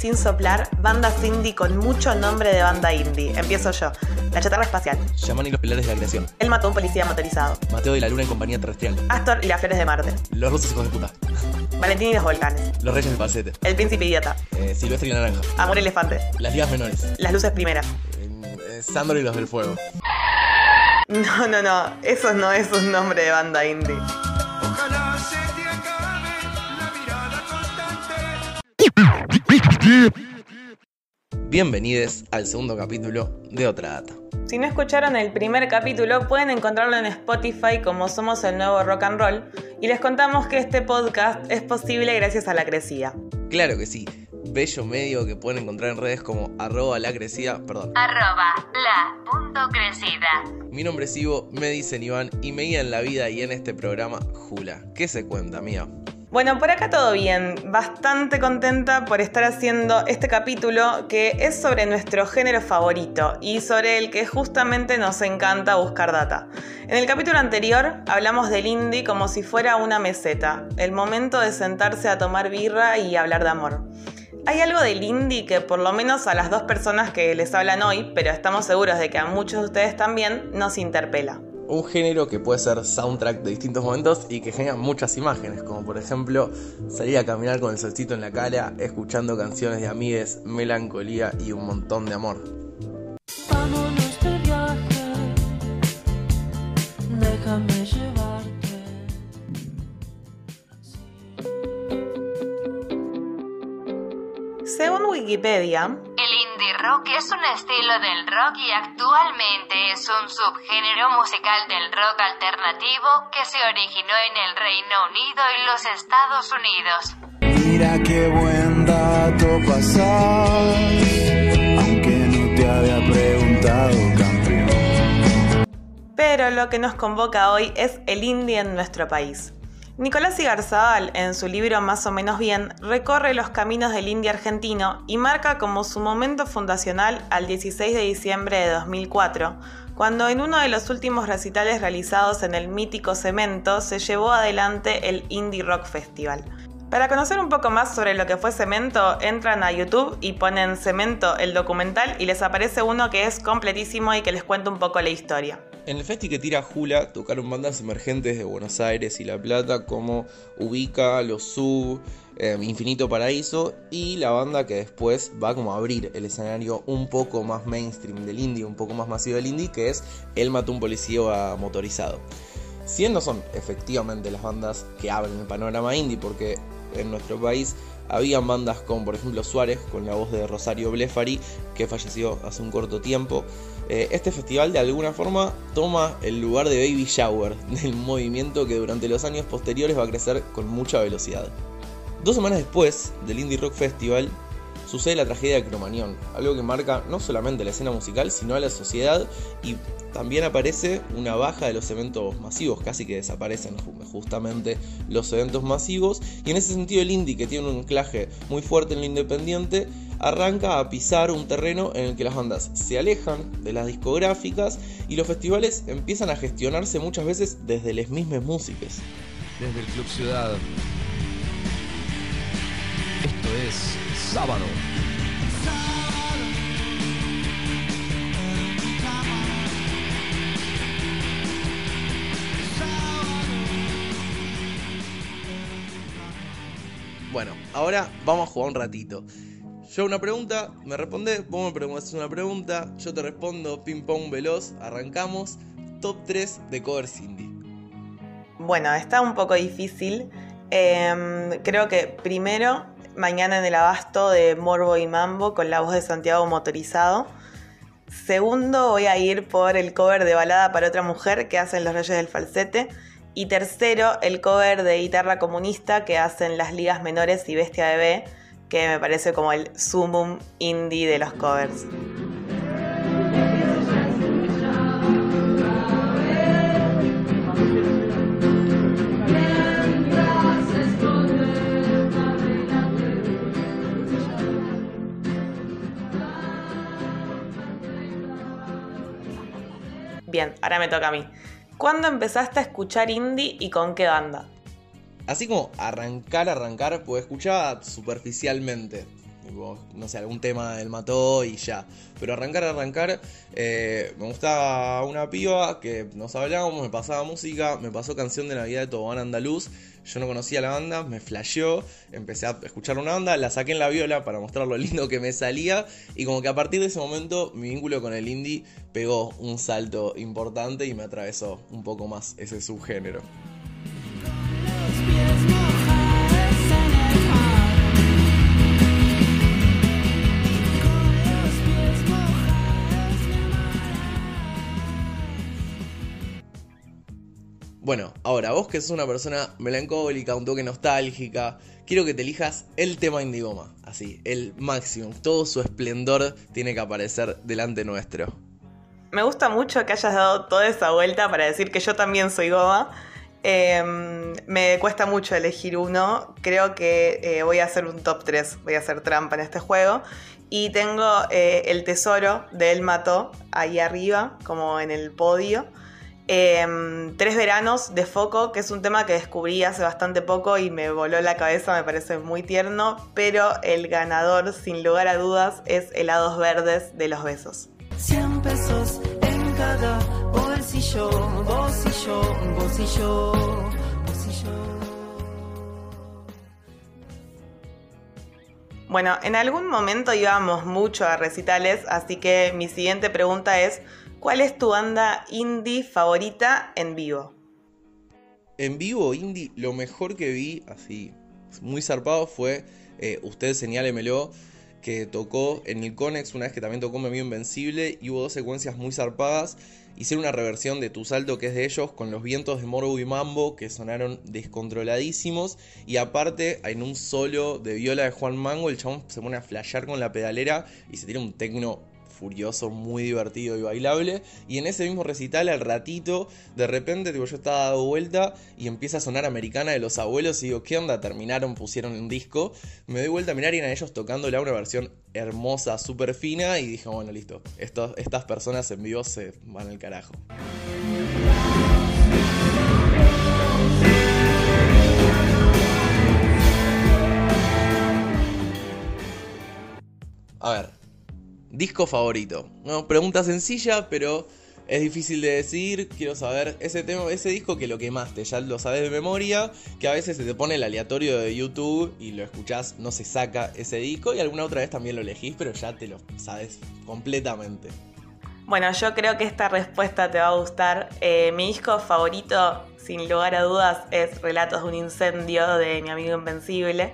sin soplar, bandas indie con mucho nombre de banda indie. Empiezo yo. La chatarra espacial. Yaman y los pilares de la creación. Él mató a un policía motorizado. Mateo de la luna en compañía terrestrial. Astor y las flores de Marte. Los rusos hijos de puta. Valentín y los volcanes. Los reyes del falsete. El príncipe idiota. Eh, Silvestre y la naranja. Amor elefante. Las ligas menores. Las luces primeras. Eh, eh, Sandro y los del fuego. No, no, no. Eso no es un nombre de banda indie. Bienvenidos al segundo capítulo de Otra Data. Si no escucharon el primer capítulo, pueden encontrarlo en Spotify como Somos el Nuevo Rock and Roll y les contamos que este podcast es posible gracias a la crecida. Claro que sí. Bello medio que pueden encontrar en redes como arroba la crecida, perdón. arroba la punto crecida. Mi nombre es Ivo, me dicen Iván y me guía en la vida y en este programa Jula. ¿Qué se cuenta, mía? Bueno, por acá todo bien. Bastante contenta por estar haciendo este capítulo que es sobre nuestro género favorito y sobre el que justamente nos encanta buscar data. En el capítulo anterior hablamos del indie como si fuera una meseta, el momento de sentarse a tomar birra y hablar de amor. Hay algo del indie que por lo menos a las dos personas que les hablan hoy, pero estamos seguros de que a muchos de ustedes también, nos interpela. Un género que puede ser soundtrack de distintos momentos y que genera muchas imágenes, como por ejemplo salir a caminar con el solcito en la cara, escuchando canciones de amigues, melancolía y un montón de amor. Vámonos de viaje, déjame llevarte. Según Wikipedia, rock es un estilo del rock y actualmente es un subgénero musical del rock alternativo que se originó en el Reino Unido y los Estados Unidos. Mira qué buen dato pasar, aunque no te había preguntado, campeón. Pero lo que nos convoca hoy es el indie en nuestro país. Nicolás Igarzabal, en su libro Más o menos bien, recorre los caminos del indie argentino y marca como su momento fundacional al 16 de diciembre de 2004, cuando en uno de los últimos recitales realizados en el mítico Cemento se llevó adelante el Indie Rock Festival. Para conocer un poco más sobre lo que fue Cemento, entran a YouTube y ponen Cemento el documental y les aparece uno que es completísimo y que les cuenta un poco la historia. En el festi que tira Jula tocaron bandas emergentes de Buenos Aires y La Plata como Ubica, Los Sub, eh, Infinito Paraíso y la banda que después va como a abrir el escenario un poco más mainstream del indie, un poco más masivo del indie, que es El Mató un Policía Motorizado. Si no son efectivamente las bandas que abren el panorama indie, porque en nuestro país habían bandas como por ejemplo Suárez, con la voz de Rosario Blefari, que falleció hace un corto tiempo. Eh, Este festival de alguna forma toma el lugar de Baby Shower, del movimiento que durante los años posteriores va a crecer con mucha velocidad. Dos semanas después del Indie Rock Festival sucede la tragedia de Cromañón, algo que marca no solamente la escena musical, sino a la sociedad y también aparece una baja de los eventos masivos, casi que desaparecen ju- justamente los eventos masivos y en ese sentido el indie que tiene un anclaje muy fuerte en lo independiente arranca a pisar un terreno en el que las bandas se alejan de las discográficas y los festivales empiezan a gestionarse muchas veces desde las mismas músicas. desde el Club Ciudad. Esto es sábado. Bueno, ahora vamos a jugar un ratito. Yo una pregunta, me respondes, vos me preguntas una pregunta, yo te respondo, ping pong veloz, arrancamos. Top 3 de covers indie. Bueno, está un poco difícil. Em, creo que primero, mañana en el abasto de Morbo y Mambo con la voz de Santiago Motorizado. Segundo, voy a ir por el cover de Balada para otra mujer que hacen Los Reyes del Falsete. Y tercero, el cover de Guitarra Comunista que hacen Las Ligas Menores y Bestia Bebé, que me parece como el sumum indie de los covers. Ahora me toca a mí. ¿Cuándo empezaste a escuchar indie y con qué banda? así como arrancar, arrancar, pues escuchaba superficialmente. No sé, algún tema del mató y ya. Pero arrancar, arrancar, eh, me gustaba una piba que nos hablábamos, me pasaba música, me pasó canción de Navidad de Tobogán Andaluz. Yo no conocía la banda, me flasheó, empecé a escuchar una banda, la saqué en la viola para mostrar lo lindo que me salía. Y como que a partir de ese momento mi vínculo con el indie pegó un salto importante y me atravesó un poco más ese subgénero. Bueno, ahora vos que sos una persona melancólica, un toque nostálgica, quiero que te elijas el tema Indigoma, así, el máximo, todo su esplendor tiene que aparecer delante nuestro. Me gusta mucho que hayas dado toda esa vuelta para decir que yo también soy goma. Eh, me cuesta mucho elegir uno. Creo que eh, voy a hacer un top 3. Voy a hacer trampa en este juego. Y tengo eh, el tesoro de El Mató ahí arriba, como en el podio. Eh, Tres veranos de Foco, que es un tema que descubrí hace bastante poco y me voló la cabeza, me parece muy tierno. Pero el ganador, sin lugar a dudas, es Helados Verdes de los Besos. 100 pesos en cada bolsillo, y yo. Bueno, en algún momento íbamos mucho a recitales, así que mi siguiente pregunta es, ¿cuál es tu banda indie favorita en vivo? En vivo, indie, lo mejor que vi, así, muy zarpado, fue eh, Usted Señálemelo, que tocó en el Conex una vez que también tocó Mi Amigo Invencible, y hubo dos secuencias muy zarpadas. Hicieron una reversión de Tu Salto, que es de ellos, con los vientos de Morbo y Mambo, que sonaron descontroladísimos. Y aparte, en un solo de viola de Juan Mango, el chabón se pone a flashear con la pedalera y se tira un tecno furioso, muy divertido y bailable. Y en ese mismo recital, al ratito, de repente, tipo, yo estaba dado vuelta y empieza a sonar Americana de los Abuelos. Y digo, ¿qué onda? Terminaron, pusieron un disco. Me doy vuelta a mirar y eran ellos tocándola una versión hermosa, súper fina. Y dije, bueno, listo. Estas personas en vivo se van al carajo. A ver, disco favorito. No, pregunta sencilla, pero es difícil de decir. Quiero saber ese tema, ese disco que lo quemaste, ya lo sabes de memoria, que a veces se te pone el aleatorio de YouTube y lo escuchás, no se saca ese disco y alguna otra vez también lo elegís, pero ya te lo sabes completamente. Bueno, yo creo que esta respuesta te va a gustar. Eh, mi disco favorito, sin lugar a dudas, es Relatos de un incendio de mi amigo Invencible.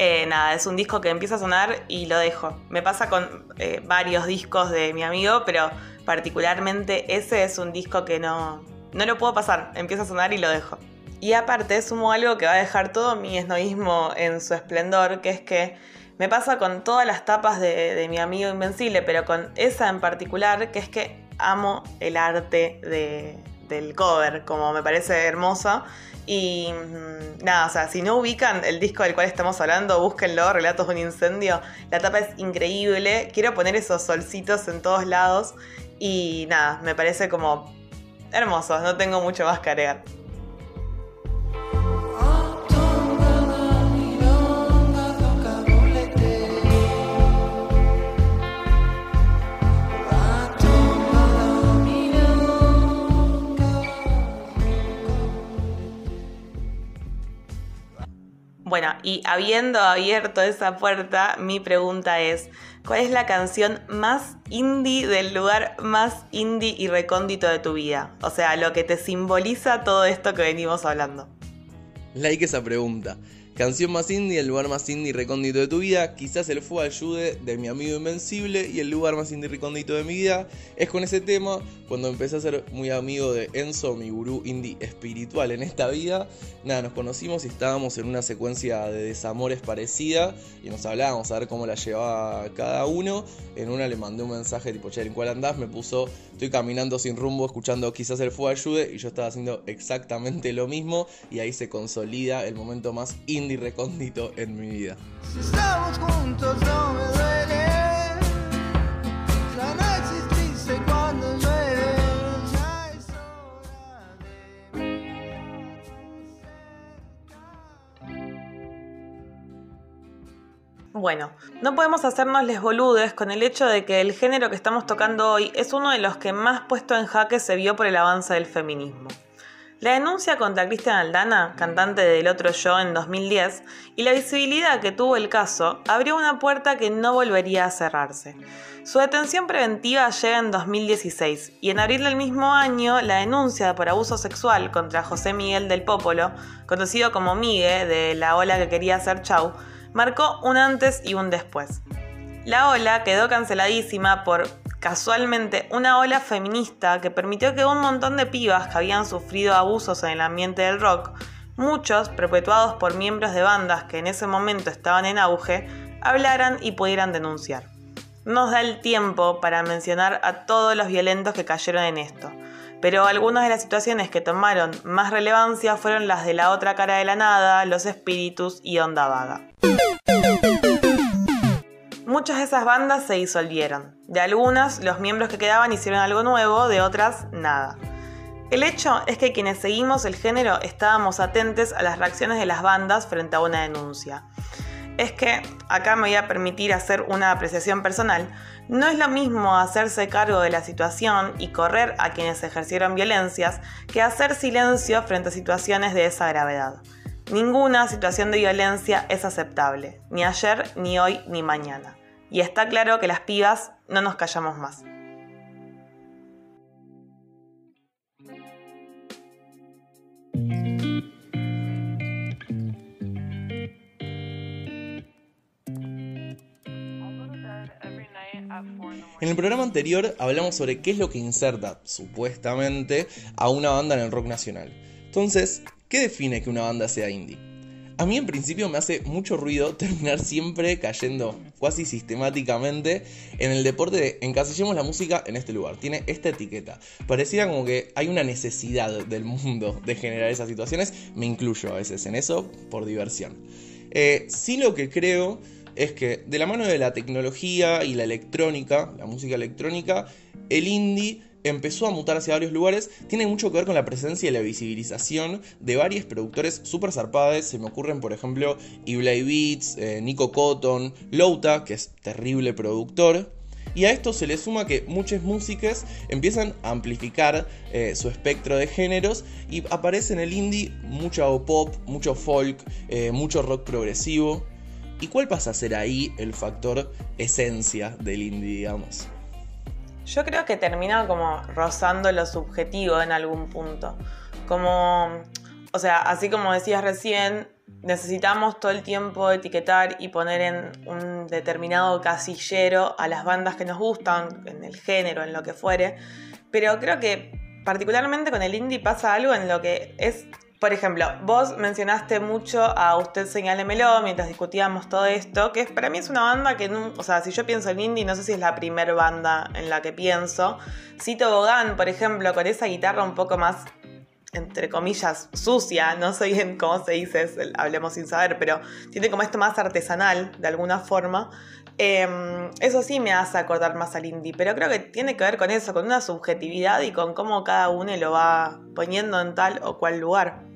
Eh, nada, es un disco que empieza a sonar y lo dejo. Me pasa con eh, varios discos de mi amigo, pero particularmente ese es un disco que no, no lo puedo pasar. Empieza a sonar y lo dejo. Y aparte sumo algo que va a dejar todo mi esnoísmo en su esplendor, que es que me pasa con todas las tapas de, de mi amigo Invencible, pero con esa en particular, que es que amo el arte de- del cover, como me parece hermoso. Y mm, nada, o sea, si no ubican el disco del cual estamos hablando, búsquenlo, Relatos de un Incendio. La tapa es increíble. Quiero poner esos solcitos en todos lados. Y nada, me parece como hermoso. No tengo mucho más que agregar. Y habiendo abierto esa puerta, mi pregunta es, ¿cuál es la canción más indie del lugar más indie y recóndito de tu vida? O sea, lo que te simboliza todo esto que venimos hablando. Like esa pregunta. Canción más indie, el lugar más indie recóndito de tu vida. Quizás el fue ayude de mi amigo Invencible. Y el lugar más indie recóndito de mi vida es con ese tema. Cuando empecé a ser muy amigo de Enzo, mi gurú indie espiritual en esta vida. Nada, nos conocimos y estábamos en una secuencia de desamores parecida. Y nos hablábamos a ver cómo la llevaba cada uno. En una le mandé un mensaje tipo, che, ¿en cuál andás? Me puso, estoy caminando sin rumbo, escuchando quizás el fue ayude. Y yo estaba haciendo exactamente lo mismo. Y ahí se consolida el momento más indie ni recóndito en mi vida. Bueno, no podemos hacernos les boludes con el hecho de que el género que estamos tocando hoy es uno de los que más puesto en jaque se vio por el avance del feminismo. La denuncia contra Cristian Aldana, cantante del otro yo en 2010, y la visibilidad que tuvo el caso abrió una puerta que no volvería a cerrarse. Su detención preventiva llega en 2016 y en abril del mismo año la denuncia por abuso sexual contra José Miguel del Popolo, conocido como Migue de la ola que quería hacer Chau, marcó un antes y un después. La ola quedó canceladísima por casualmente una ola feminista que permitió que un montón de pibas que habían sufrido abusos en el ambiente del rock, muchos perpetuados por miembros de bandas que en ese momento estaban en auge, hablaran y pudieran denunciar. Nos da el tiempo para mencionar a todos los violentos que cayeron en esto, pero algunas de las situaciones que tomaron más relevancia fueron las de la otra cara de la nada, los espíritus y onda vaga. Muchas de esas bandas se disolvieron. De algunas, los miembros que quedaban hicieron algo nuevo, de otras, nada. El hecho es que quienes seguimos el género estábamos atentos a las reacciones de las bandas frente a una denuncia. Es que, acá me voy a permitir hacer una apreciación personal, no es lo mismo hacerse cargo de la situación y correr a quienes ejercieron violencias que hacer silencio frente a situaciones de esa gravedad. Ninguna situación de violencia es aceptable, ni ayer, ni hoy, ni mañana. Y está claro que las pibas no nos callamos más. En el programa anterior hablamos sobre qué es lo que inserta, supuestamente, a una banda en el rock nacional. Entonces, ¿qué define que una banda sea indie? A mí en principio me hace mucho ruido terminar siempre cayendo casi sistemáticamente en el deporte de encasillemos la música en este lugar. Tiene esta etiqueta. Pareciera como que hay una necesidad del mundo de generar esas situaciones. Me incluyo a veces en eso por diversión. Eh, sí lo que creo es que de la mano de la tecnología y la electrónica, la música electrónica, el indie empezó a mutar hacia varios lugares, tiene mucho que ver con la presencia y la visibilización de varios productores super zarpades. Se me ocurren, por ejemplo, Iblay Beats, eh, Nico Cotton, Louta, que es terrible productor. Y a esto se le suma que muchas músicas empiezan a amplificar eh, su espectro de géneros y aparece en el indie mucho pop, mucho folk, eh, mucho rock progresivo. ¿Y cuál pasa a ser ahí el factor esencia del indie, digamos? Yo creo que termina como rozando lo subjetivo en algún punto. Como, o sea, así como decías recién, necesitamos todo el tiempo etiquetar y poner en un determinado casillero a las bandas que nos gustan, en el género, en lo que fuere. Pero creo que particularmente con el indie pasa algo en lo que es por ejemplo, vos mencionaste mucho a Usted Señálemelo mientras discutíamos todo esto, que para mí es una banda que, o sea, si yo pienso en indie, no sé si es la primera banda en la que pienso. Cito Bogan, por ejemplo, con esa guitarra un poco más, entre comillas, sucia, no sé bien cómo se dice, hablemos sin saber, pero tiene como esto más artesanal, de alguna forma. Em, eso sí me hace acordar más al indie, pero creo que tiene que ver con eso, con una subjetividad y con cómo cada uno lo va poniendo en tal o cual lugar.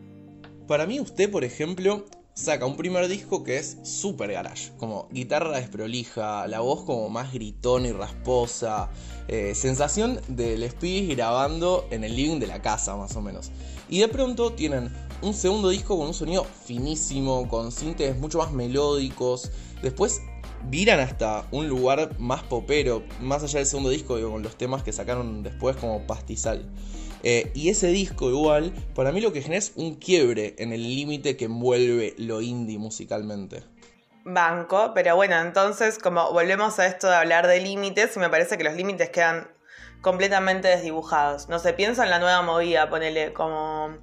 Para mí usted, por ejemplo, saca un primer disco que es super garage, como guitarra desprolija, la voz como más gritona y rasposa, eh, sensación del speed grabando en el living de la casa más o menos. Y de pronto tienen un segundo disco con un sonido finísimo, con sintes mucho más melódicos. Después viran hasta un lugar más popero, más allá del segundo disco, con los temas que sacaron después como pastizal. Eh, y ese disco igual, para mí lo que genera es un quiebre en el límite que envuelve lo indie musicalmente. Banco, pero bueno, entonces como volvemos a esto de hablar de límites, me parece que los límites quedan completamente desdibujados. No se piensa en la nueva movida, ponele como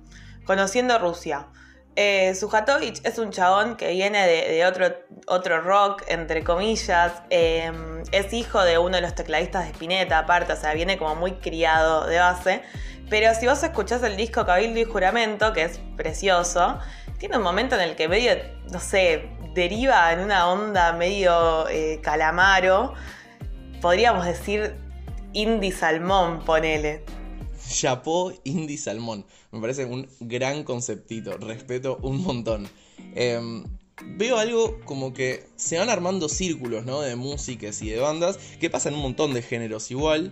conociendo Rusia. Eh, Sujatovich es un chabón que viene de, otro, otro rock, entre comillas. Eh, es hijo de uno de los tecladistas de Spinetta, aparte, o sea, viene como muy criado de base. Pero si vos escuchás el disco Cabildo y Juramento, que es precioso, tiene un momento en el que medio, no sé, deriva en una onda medio eh, calamaro. Podríamos decir indie salmón, ponele. Chapó indie salmón. Me parece un gran conceptito. Respeto un montón. Em, veo algo como que se van armando círculos, ¿no? De músicas y de bandas, que pasan un montón de géneros igual,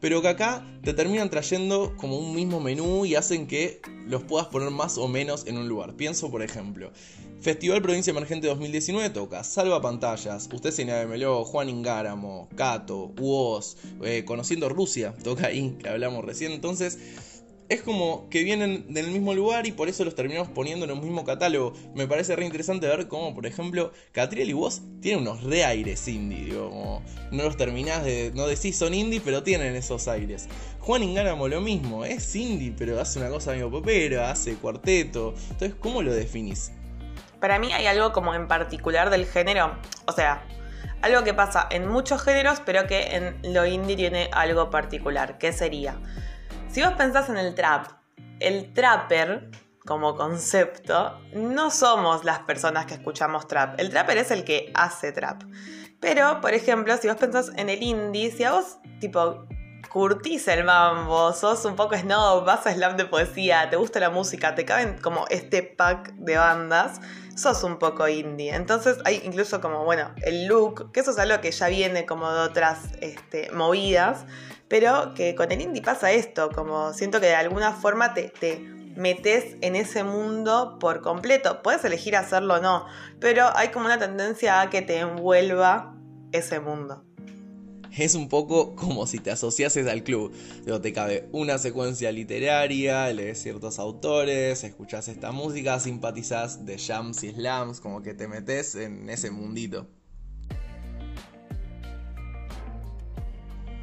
pero que acá te terminan trayendo como un mismo menú y hacen que los puedas poner más o menos en un lugar. Pienso, por ejemplo, Festival Provincia Emergente 2019 toca Salva Pantallas, Usted se Meló, Juan Ingáramo, Cato, Uoz, eh, Conociendo Rusia, toca ahí, que hablamos recién. Entonces, es como que vienen del mismo lugar y por eso los terminamos poniendo en un mismo catálogo. Me parece re interesante ver cómo, por ejemplo, Catriel y vos tienen unos re aires indie, digo, no los terminás de. No decís son indie, pero tienen esos aires. Juan Ingáramo lo mismo, es indie, pero hace una cosa medio popera, hace cuarteto. Entonces, ¿cómo lo definís? Para mí hay algo como en particular del género, o sea, algo que pasa en muchos géneros, pero que en lo indie tiene algo particular. ¿Qué sería? Si vos pensás en el trap, el trapper como concepto, no somos las personas que escuchamos trap. El trapper es el que hace trap. Pero, por ejemplo, si vos pensás en el indie, si a vos, tipo, curtís el mambo, sos un poco snob, vas a slam de poesía, te gusta la música, te caben como este pack de bandas, sos un poco indie. Entonces hay incluso como, bueno, el look, que eso es algo que ya viene como de otras este, movidas, pero que con el indie pasa esto, como siento que de alguna forma te, te metes en ese mundo por completo. Puedes elegir hacerlo o no, pero hay como una tendencia a que te envuelva ese mundo. Es un poco como si te asociases al club. Te cabe una secuencia literaria, lees ciertos autores, escuchas esta música, simpatizas de jams y slams, como que te metes en ese mundito.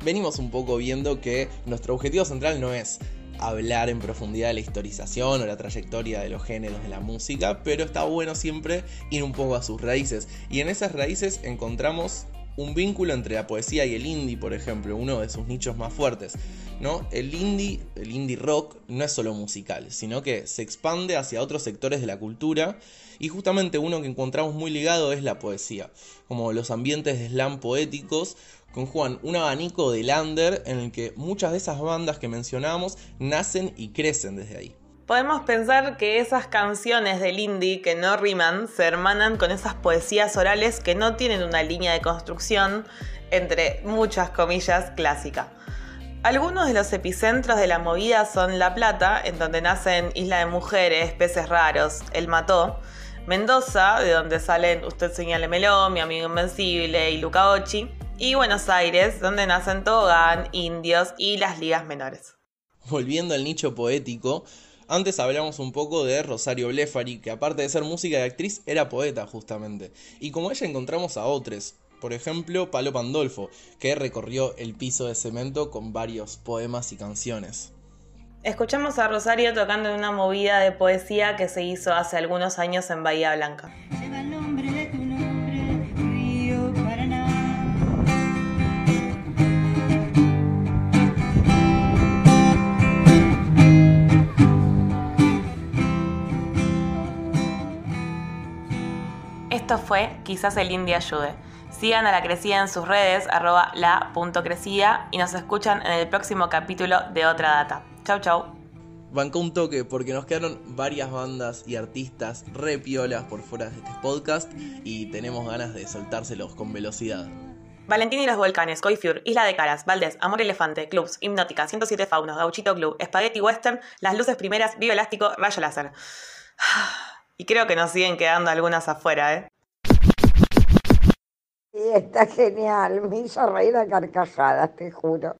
Venimos un poco viendo que nuestro objetivo central no es hablar en profundidad de la historización o la trayectoria de los géneros de la música, pero está bueno siempre ir un poco a sus raíces. Y en esas raíces encontramos un vínculo entre la poesía y el indie, por ejemplo, uno de sus nichos más fuertes. ¿no? El indie, el indie rock, no es solo musical, sino que se expande hacia otros sectores de la cultura. Y justamente uno que encontramos muy ligado es la poesía, como los ambientes de slam poéticos conjugan un abanico de lander en el que muchas de esas bandas que mencionamos nacen y crecen desde ahí. Podemos pensar que esas canciones del indie que no riman se hermanan con esas poesías orales que no tienen una línea de construcción, entre muchas comillas, clásica. Algunos de los epicentros de la movida son La Plata, en donde nacen Isla de Mujeres, Peces Raros, El Mató, Mendoza, de donde salen Usted Señálemelo, Mi Amigo Invencible y Luca Ochi, y Buenos Aires, donde nacen Togán, Indios y las ligas menores. Volviendo al nicho poético, antes hablamos un poco de Rosario Blefari, que aparte de ser música y actriz, era poeta justamente. Y como ella encontramos a otros, por ejemplo, Palo Pandolfo, que recorrió el piso de cemento con varios poemas y canciones. Escuchamos a Rosario tocando en una movida de poesía que se hizo hace algunos años en Bahía Blanca. Esto fue Quizás el Indie ayude. Sigan a la crecida en sus redes, arroba la.crecida y nos escuchan en el próximo capítulo de Otra Data. Chau, chau. Bancó un toque porque nos quedaron varias bandas y artistas re piolas por fuera de este podcast y tenemos ganas de soltárselos con velocidad. Valentín y los Volcanes, Coifur, Isla de Caras, Valdés, Amor Elefante, Clubs, Hipnótica, 107 Faunos, Gauchito Club, Spaghetti Western, Las Luces Primeras, Vivo Elástico, Rayo Láser. Y creo que nos siguen quedando algunas afuera, ¿eh? Sí, está genial, me hizo reír a carcajadas, te juro.